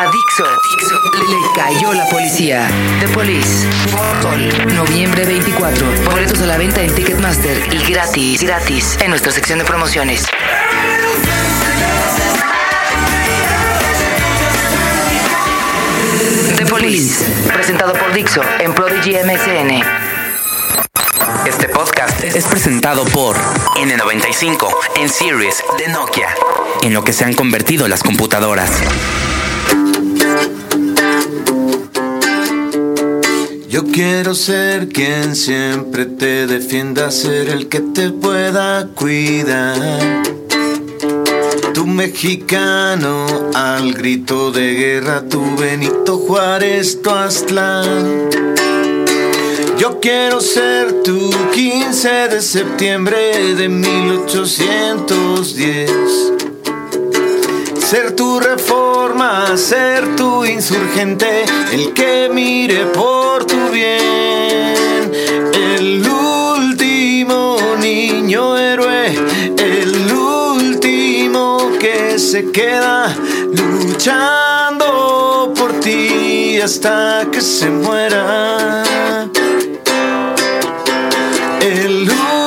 A Dixo le cayó la policía. The Police. Fall, noviembre 24. Boletos a la venta en Ticketmaster y gratis, gratis en nuestra sección de promociones. The Police. Presentado por Dixo en Prodigy MSN. Este podcast es presentado por N95 en Series de Nokia, en lo que se han convertido las computadoras. Yo quiero ser quien siempre te defienda, ser el que te pueda cuidar. Tu mexicano al grito de guerra, tu Benito Juárez, tu Aztlán. Yo quiero ser tu 15 de septiembre de 1810. Ser tu reforma, ser tu insurgente, el que mire por tu bien. El último niño héroe, el último que se queda luchando por ti hasta que se muera. El último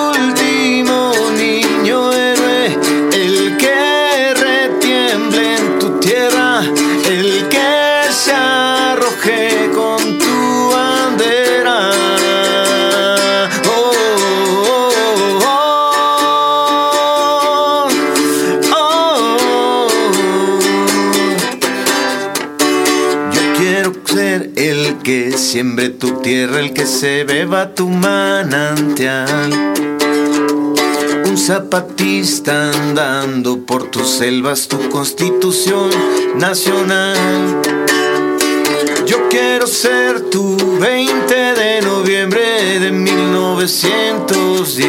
tierra, el que se beba tu manantial. Un zapatista andando por tus selvas, tu constitución nacional. Yo quiero ser tu 20 de noviembre de 1910.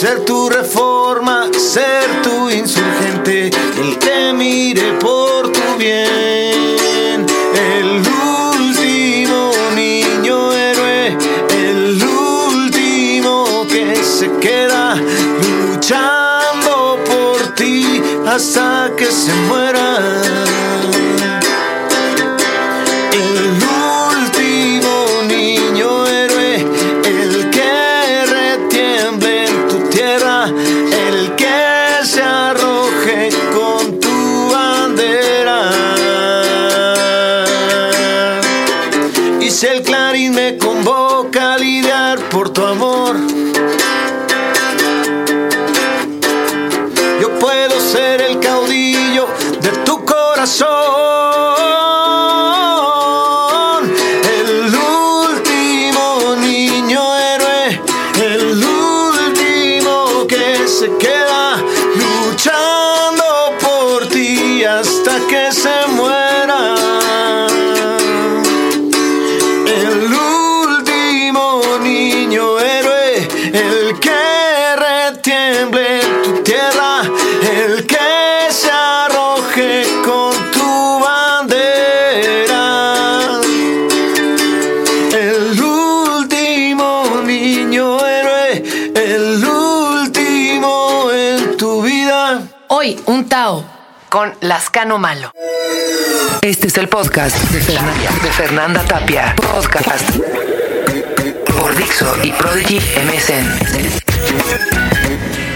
Ser tu reforma, ser tu insurgente, el que mire por el que retiemble tu tierra, el que se arroje con tu bandera. El último niño héroe, el último en tu vida. Hoy, un Tao con Lascano Malo. Este es el podcast de Fernanda, de Fernanda Tapia. Podcast por Dixo y Prodigy MSN.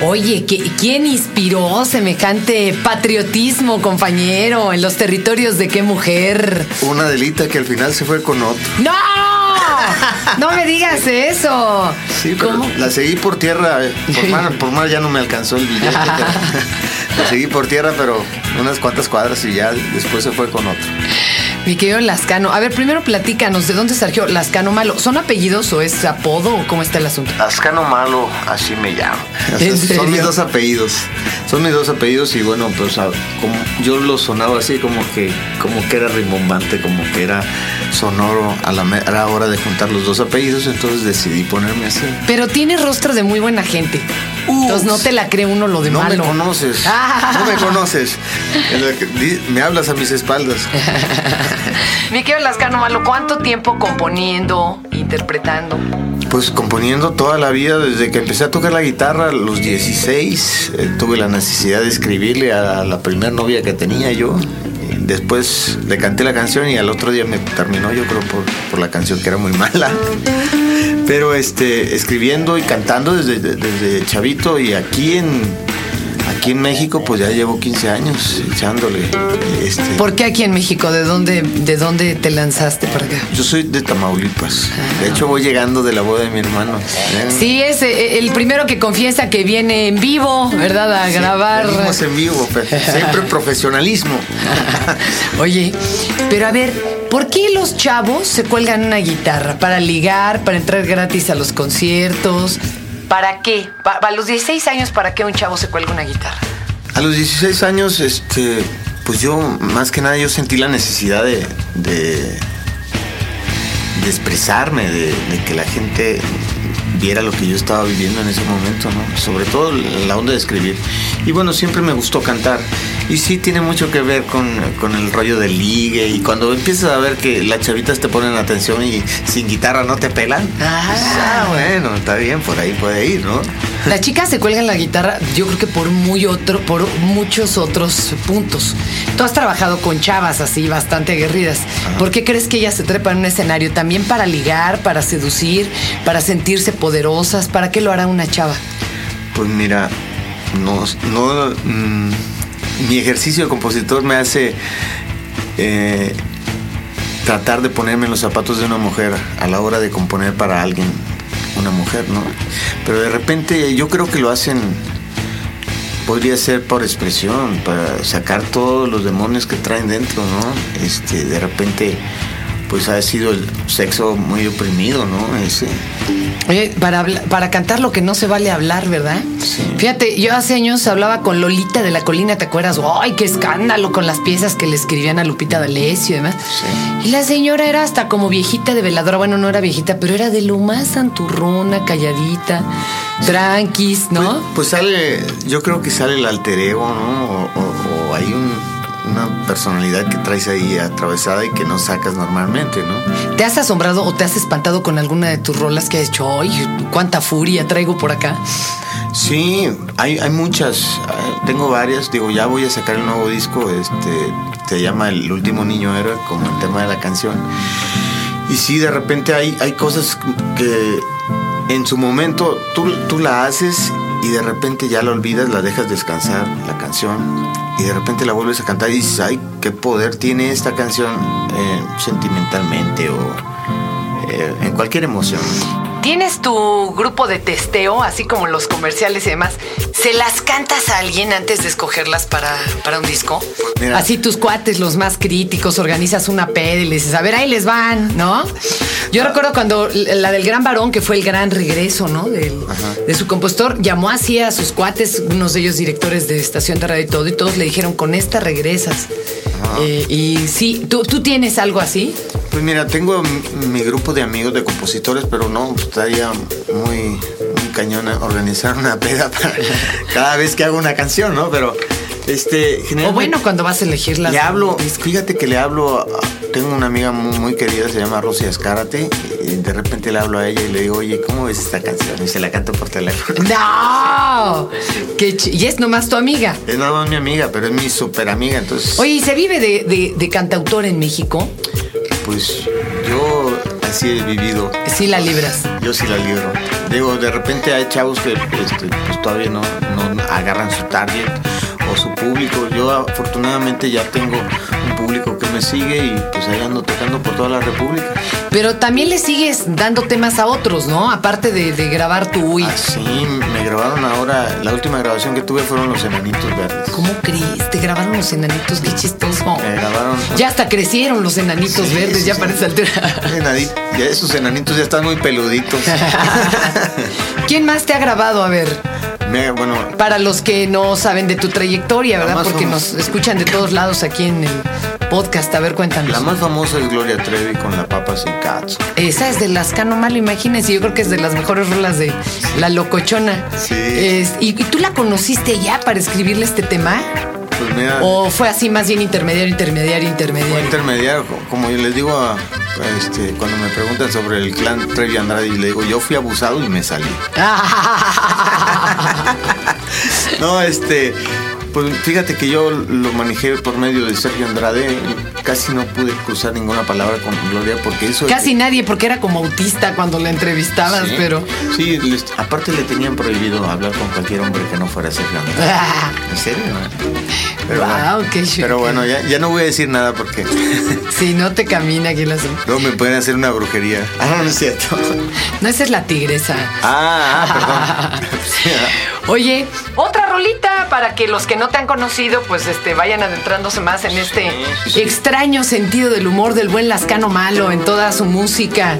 Oye, ¿qué- ¿quién inspiró semejante patriotismo, compañero, en los territorios de qué mujer? Una delita que al final se fue con otro. ¡No! No me digas eso. Sí, pero ¿Cómo? la seguí por tierra. eh, Por mar, por mar ya no me alcanzó el billete. la seguí por tierra, pero unas cuantas cuadras y ya después se fue con otro. Mi querido Lascano. A ver, primero platícanos, ¿de dónde surgió Lascano Malo? ¿Son apellidos o es apodo o cómo está el asunto? Ascano Malo, así me llamo. O sea, ¿En son mis dos apellidos. Son mis dos apellidos y bueno, pues a- como yo lo sonaba así como que, como que era rimbombante, como que era sonoro a la, a la hora de juntar los dos apellidos, entonces decidí ponerme así. Pero tiene rostro de muy buena gente. Entonces no te la cree uno lo de no malo. me conoces, Ah. no me conoces. Me hablas a mis espaldas. Mi querido Lascano Malo, ¿cuánto tiempo componiendo, interpretando? Pues componiendo toda la vida, desde que empecé a tocar la guitarra a los 16, eh, tuve la necesidad de escribirle a la primera novia que tenía yo. después le canté la canción y al otro día me terminó, yo creo, por, por la canción que era muy mala. Pero este, escribiendo y cantando desde, desde chavito y aquí en, aquí en México pues ya llevo 15 años echándole. Este, ¿Por qué aquí en México? ¿De dónde, ¿De dónde te lanzaste para acá? Yo soy de Tamaulipas. De hecho voy llegando de la boda de mi hermano. ¿eh? Sí, es eh, el primero que confiesa que viene en vivo, ¿verdad? A Sí, grabar. venimos en vivo, pero siempre profesionalismo. Oye, pero a ver, ¿por qué los chavos se cuelgan una guitarra? ¿Para ligar? ¿Para entrar gratis a los conciertos? ¿Para qué? A los 16 años, ¿para qué un chavo se cuelga una guitarra? A los 16 años, este, pues yo, más que nada, yo sentí la necesidad de, de, de expresarme, de, de que la gente viera lo que yo estaba viviendo en ese momento, ¿no? Sobre todo la onda de escribir. Y bueno, siempre me gustó cantar. Y sí tiene mucho que ver con, con el rollo del ligue. Y cuando empiezas a ver que las chavitas te ponen atención y sin guitarra no te pelan, Ah. pues, ah, bueno, está bien, por ahí puede ir, ¿no? Las chicas se cuelgan la guitarra, yo creo que por muy otro, por muchos otros puntos. Tú has trabajado con chavas así, bastante aguerridas. ¿Por qué crees que ellas se trepan en un escenario? ¿También para ligar, para seducir, para sentirse poderosas? ¿Para qué lo hará una chava? Pues mira, no, no, mm, mi ejercicio de compositor me hace eh, tratar de ponerme en los zapatos de una mujer a la hora de componer para alguien, una mujer, ¿no? Pero de repente yo creo que lo hacen, podría ser por expresión, para sacar todos los demonios que traen dentro, ¿no? Este, de repente, pues ha sido el sexo muy oprimido, ¿no? Ese. Oye, para, para cantar lo que no se vale hablar, ¿verdad? Sí. Fíjate, yo hace años hablaba con Lolita de la Colina, ¿te acuerdas? ¡Ay, qué escándalo con las piezas que le escribían a Lupita D'Alessio y demás! Sí. Y la señora era hasta como viejita de veladora. Bueno, no era viejita, pero era de lo más santurrona, calladita, tranquis, ¿no? Pues, pues sale, yo creo que sale el alter ego, ¿no? O, o- o hay un- una personalidad que traes ahí atravesada y que no sacas normalmente, ¿no? ¿Te has asombrado o te has espantado con alguna de tus rolas que has hecho? ¡Ay, cuánta furia traigo por acá! Sí, hay, hay muchas, eh, tengo varias, digo, ya voy a sacar el nuevo disco, este, se llama El último niño héroe, como el tema de la canción. Y sí, de repente hay, hay cosas que en su momento tú, tú la haces y de repente ya la olvidas, la dejas descansar, la canción, y de repente la vuelves a cantar y dices, ay, qué poder tiene esta canción eh, sentimentalmente o eh, en cualquier emoción. ¿Tienes tu grupo de testeo, así como los comerciales y demás? ¿Se las cantas a alguien antes de escogerlas para, para un disco? Mira. Así tus cuates, los más críticos, organizas una peda y les dices, a ver, ahí les van, ¿no? Yo recuerdo cuando la del gran varón, que fue el gran regreso, ¿no? Del- de su compositor, llamó así a sus cuates, unos de ellos directores de estación de radio y todo, y todos le dijeron, con esta regresas. Eh, y sí, ¿tú, ¿tú tienes algo así? Pues mira, tengo mi grupo de amigos de compositores, pero no, estaría muy, muy cañona organizar una peda para cada vez que hago una canción, ¿no? Pero, este, O bueno, cuando vas a elegir las... Le hablo, fíjate que le hablo, a- tengo una amiga muy, muy querida, se llama Rosy Escárate, y de repente le hablo a ella y le digo, oye, ¿cómo ves esta canción? Y se la canto por teléfono. ¡No! Qué y es nomás tu amiga. Es nada más mi amiga, pero es mi super amiga, entonces, Oye, ¿y se vive de, de- de cantautor en México? pues yo así he vivido. Sí la libras. Yo sí la libro. Digo, de repente hay chavos que este, pues, todavía no, no agarran su target o su público. Yo afortunadamente ya tengo un público que me sigue y pues ahí ando tocando por toda la República. Pero también le sigues dando temas a otros, ¿no? Aparte de, de grabar tu Uy. Ah, sí, me grabaron ahora, la última grabación que tuve fueron Los Enanitos Verdes. ¿Cómo crees? Te grabaron los enanitos, qué chistoso. Me grabaron... Ya hasta crecieron los enanitos Sí, verdes, ya parece altura. Ya esos enanitos ya están muy peluditos. ¿Quién más te ha grabado? A ver, Me- bueno, para los que no saben de tu trayectoria, ¿verdad? Porque nos escuchan de todos lados aquí en el podcast. A ver, cuéntanos. la más famosa es Gloria Trevi con La Papa Sin Cats. Esa es de las Cano Malo, imagínense. Yo creo que es de las mejores rolas de La Locochona. Sí. Es- ¿y, y tú la conociste ya para escribirle este tema? Pues mira... ¿O fue así más bien intermediario, intermediario, Fue intermediario? intermediario, co- como yo les digo a- este, cuando me preguntan sobre el clan Trevi Andrade, y le digo, yo fui abusado y me salí. No, este, Pues fíjate que yo lo manejé por medio de Sergio Andrade. Casi no pude cruzar ninguna palabra con Gloria porque eso. Casi nadie, porque era como autista cuando la entrevistabas, Sí, pero. Sí, les- aparte le tenían prohibido hablar con cualquier hombre que no fuera Sergio Andrade. ¿En serio? Pero Guau, bueno, qué pero bueno ya, ya no voy a decir nada porque Si no te camina aquí la luego me pueden hacer una brujería. Ah, no, no es cierto. No, esa es la tigresa. Ah, ah, perdón. Ah. Oye, otra rolita para que los que no te han conocido, pues este, vayan adentrándose más en este extraño sentido del humor del buen Lascano Malo en toda su música.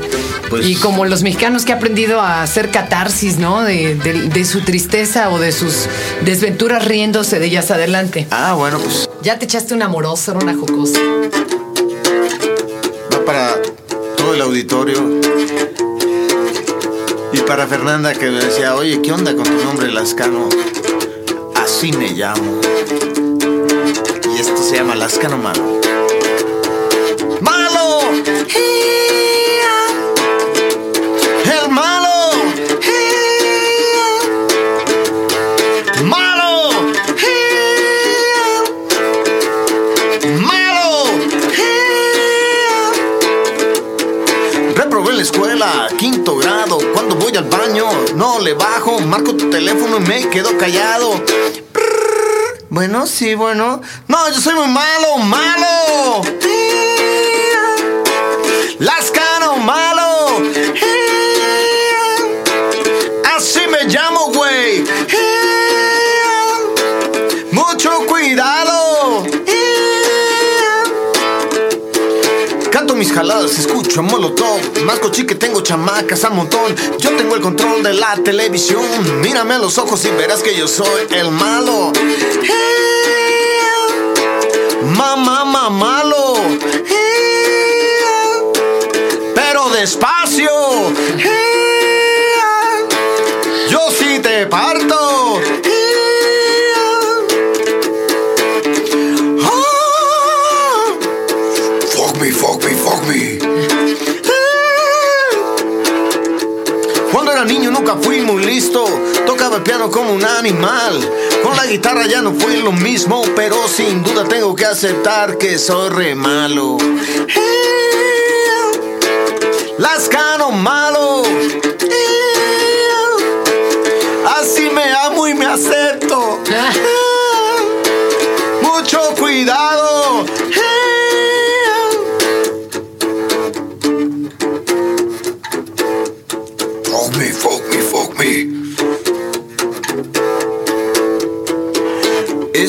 Pues- y como los mexicanos que ha aprendido a hacer catarsis, ¿no? De, de- de su tristeza o de sus desventuras riéndose de ellas adelante. Ah, bueno, pues Ya te echaste una amorosa, una jocosa. va para todo el auditorio. Y para Fernanda que me decía, oye, ¿qué onda con tu nombre Lascano? Me llamo. Y esto se llama Lascano Malo. ¡Malo! ¡El malo! ¡Malo! ¡Malo! Reprobé la escuela, quinto grado. Cuando voy al baño, no le bajo. Marco tu teléfono y me quedo callado. Bueno, sí, bueno. No, yo soy muy malo, malo. Mis jaladas, escucho a Molotov. Más cochi que tengo chamacas a montón. Yo tengo el control de la televisión. Mírame a los ojos y verás que yo soy el malo. Mamá, malo. Pero despacio. Como un animal. Con la guitarra ya no fue lo mismo. Pero sin duda tengo que aceptar que soy re malo. Lascano malo. Así me amo y me acepto. Mucho cuidado. Fuck me, fuck me, fuck me.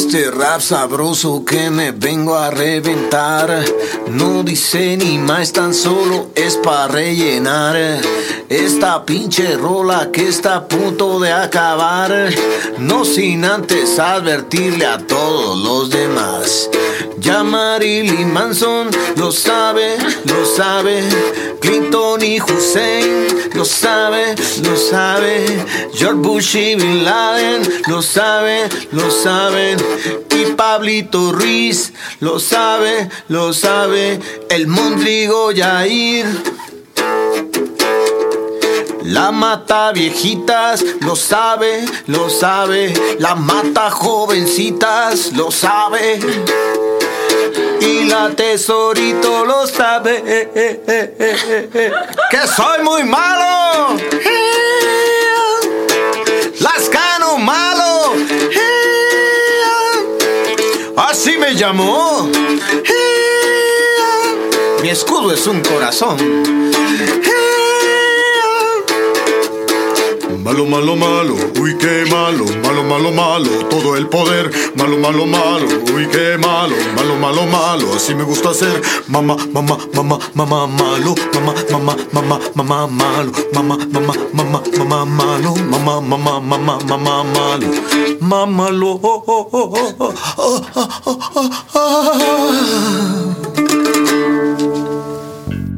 Este rap sabroso que me vengo a reventar. No dice ni más, tan solo es para rellenar. Esta pinche rola que está a punto de acabar. No sin antes advertirle a todos los demás Ya Marilyn Manson lo sabe, lo sabe. Clinton y Hussein lo sabe, lo sabe. George Bush y Bin Laden lo sabe, lo saben. Y Pablito Ruiz lo sabe, lo sabe. El Mondrigo Yair. La mata viejitas, lo sabe, lo sabe. La mata jovencitas, lo sabe. Y la tesorito lo sabe. Que soy muy malo. Lascano malo. Así me llamó. Mi escudo es un corazón. Malo, malo, malo, uy, qué malo, malo, malo, malo, todo el poder, malo, malo, malo, uy, qué malo, malo, malo, malo, así me gusta ser, mamá, mamá, mamá, mamá, malo, mamá, mamá, mamá, mamá, malo, mamá, mamá, mamá, mamá, malo, mamá, mamá, mamá, mamá, malo, mamá, lo,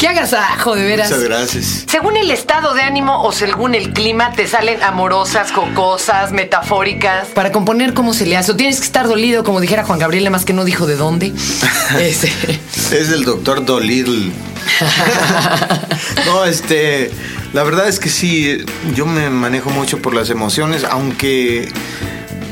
¡Qué agasajo, de veras! Muchas gracias. Según el estado de ánimo o según el clima, te salen amorosas, jocosas, metafóricas. Para componer, ¿cómo se le hace? O tienes que estar dolido, como dijera Juan Gabriel, más que no dijo de dónde. Este, Es el doctor Dolittle. no, este. La verdad es que sí, yo me manejo mucho por las emociones, aunque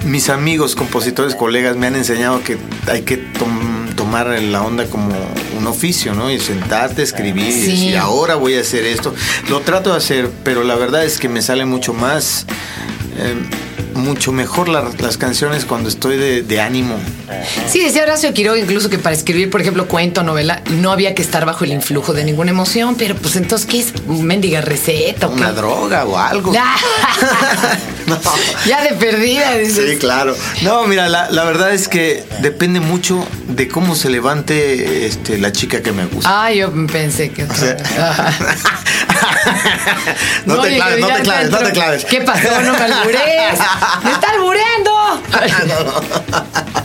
mis amigos, compositores, colegas me han enseñado que hay que tom- tomar la onda como un oficio, ¿no? Y sentarte, escribir y decir, ahora voy a hacer esto. Lo trato de hacer, pero la verdad es que me sale mucho más, eh, mucho mejor la- las canciones cuando estoy de, de ánimo. Sí, decía Horacio Quiroga incluso que para escribir, por ejemplo, cuento, novela, no había que estar bajo el influjo de ninguna emoción, pero pues entonces, ¿qué es? ¿Mendiga receta o qué? Una droga o algo. No. ya de perdida, dices. Sí, claro. No, mira, la, la verdad es que depende mucho de cómo se levante este, la chica que me gusta. Ah, yo pensé que... no, te claves, no te claves, no te claves. ¿Qué pasó? No me albures. ¡Me está albureando!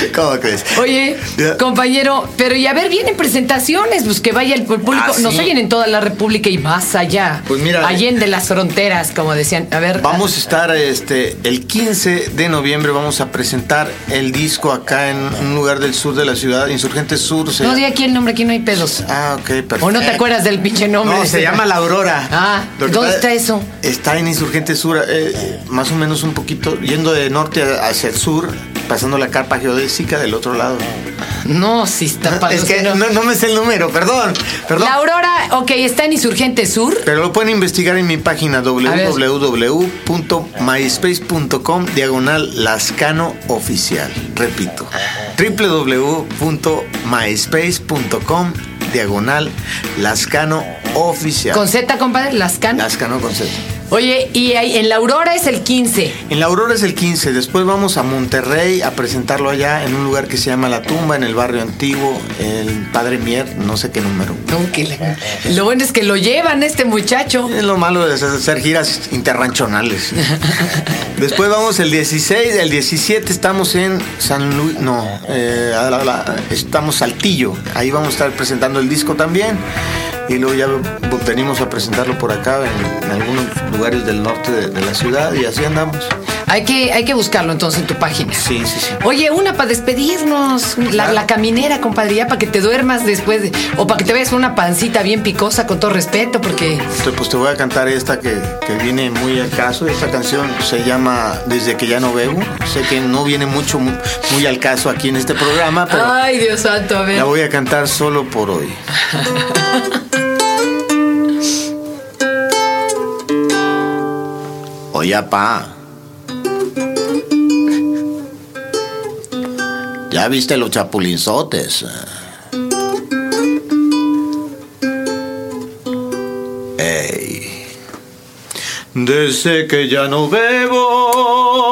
¿Cómo crees? Oye, compañero, pero y a ver, vienen presentaciones, pues que vaya el público. Ah, Nos oyen en toda la República y más allá. Pues mira, Allende las fronteras, como decían. A ver. Vamos a estar este el 15 de noviembre vamos a presentar el disco acá en un lugar del sur de la ciudad, Insurgente Sur. se No diga aquí el nombre, aquí no hay pedos. Ah, ok, perfecto. ¿O no te acuerdas del pinche nombre? No, se llama La Aurora. Ah, ¿dónde está eso? Está en Insurgente Sur, eh, eh, más o menos un poquito, yendo de norte hacia el sur, pasando la carpa geodésica del otro lado. No, sí está padre. es que no. no, no me sé el número, perdón, perdón. La Aurora, ok, está en Insurgente Sur. Pero lo pueden investigar en mi página www.myspace.com diagonal Lascano Oficial. Repito, www.myspace.com diagonal Lascano Oficial. Con Z, compadre, Lascan. Lascano con Z. Oye, y ahí, en la Aurora es el 15. En la Aurora es el 15, después vamos a Monterrey a presentarlo allá en un lugar que se llama La Tumba, en el barrio antiguo, el Padre Mier, no sé qué número. No, que Lo bueno es que lo llevan este muchacho. Es lo malo de hacer- giras interranchonales. Después vamos el 16, el 17 estamos en San Luis, no, eh, a la- la- estamos Saltillo. Ahí vamos a estar presentando el disco también. Y luego ya venimos a presentarlo por acá en, en algunos lugares del norte de, de la ciudad y así andamos. Hay que, hay que buscarlo entonces en tu página. Sí, sí, sí. Oye, una para despedirnos, la, Claro. la caminera, compadre, ya para que te duermas después de, o para que te veas una pancita bien picosa, con todo respeto, porque Entonces, pues te voy a cantar esta que, que viene muy al caso. Esta canción se llama Desde que ya no bebo. Sé que no viene mucho mu- muy al caso aquí en este programa, pero Ay, Dios santo, a ver. la voy a cantar solo por hoy. Oye, pa. ¿Ya viste los chapulinzotes? Ey. Desde que ya no bebo.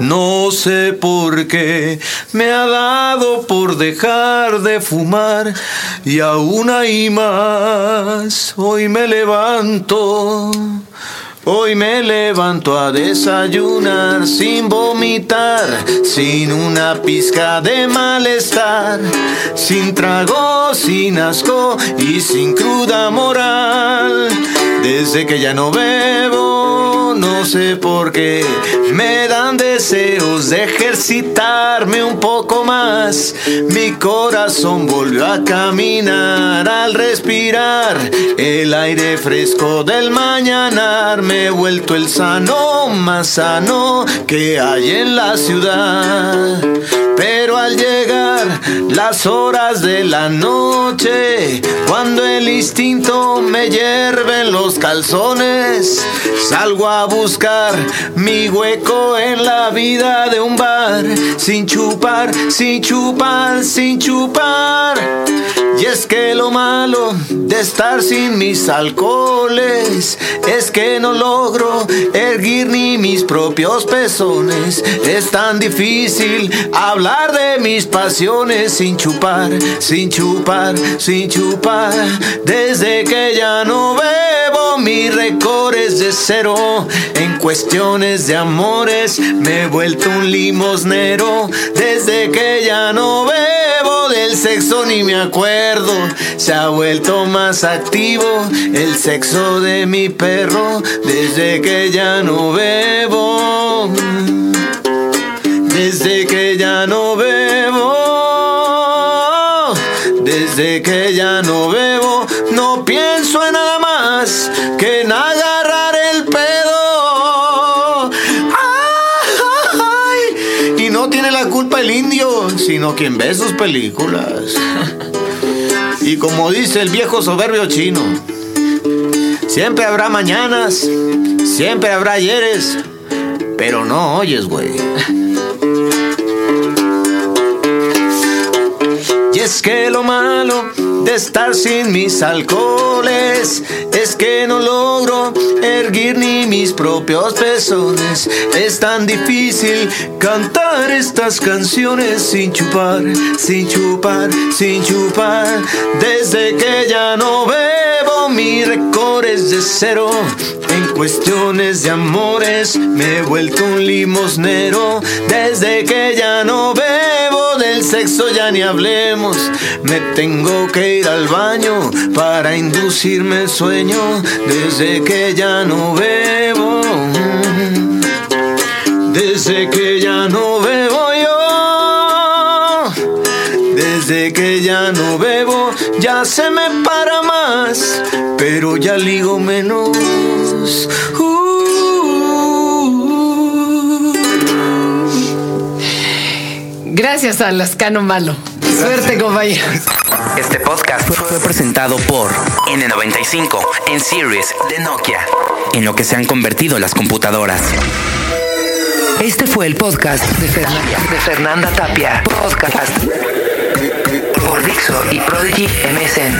No sé por qué me ha dado por dejar de fumar y aún hay más. Hoy me levanto. Hoy me levanto a desayunar sin vomitar, sin una pizca de malestar, sin trago, sin asco y sin cruda moral. Desde que ya no bebo, no sé por qué, me dan deseos de ejercitarme un poco más. Mi corazón volvió a caminar al respirar el aire fresco del mañanar. Me he vuelto el sano más sano que hay en la ciudad. Pero al llegar las horas de la noche, cuando el instinto me hierve en los calzones, salgo a buscar mi hueco en la vida de un bar, sin chupar, sin chupar, sin chupar. Y es que lo malo de estar sin mis alcoholes es que no logro erguir ni mis propios pezones. Es tan difícil hablar de mis pasiones sin chupar, sin chupar, sin chupar. Desde que ya no bebo, mi récord es de cero. En cuestiones de amores me he vuelto un limosnero. Desde que ya no bebo del sexo ni me acuerdo. Se ha vuelto más activo el sexo de mi perro. Desde que ya no bebo. Desde que ya no bebo. Desde que ya no bebo. Sino quien ve sus películas. Y como dice el viejo soberbio chino, siempre habrá mañanas, siempre habrá ayeres, pero no oyes, güey. Es que lo malo de estar sin mis alcoholes es que no logro erguir ni mis propios pezones. Es tan difícil cantar estas canciones sin chupar, sin chupar, sin chupar. Desde que ya no bebo, mi récord de cero. En cuestiones de amores me he vuelto un limosnero. Desde que ya no bebo, del sexo ya ni hablemos. Me tengo que ir al baño para inducirme el sueño. Desde que ya no bebo. Desde que ya no bebo yo. Desde que ya no bebo, ya se me para más, pero ya ligo menos. Uh. Gracias a Lascano Malo. Suerte, compañeros. Este podcast fue, fue presentado por N95 en Series de Nokia, en lo que se han convertido las computadoras. Este fue el podcast de Fernanda, de Fernanda Tapia. Podcast por Dixo y Prodigy MSN.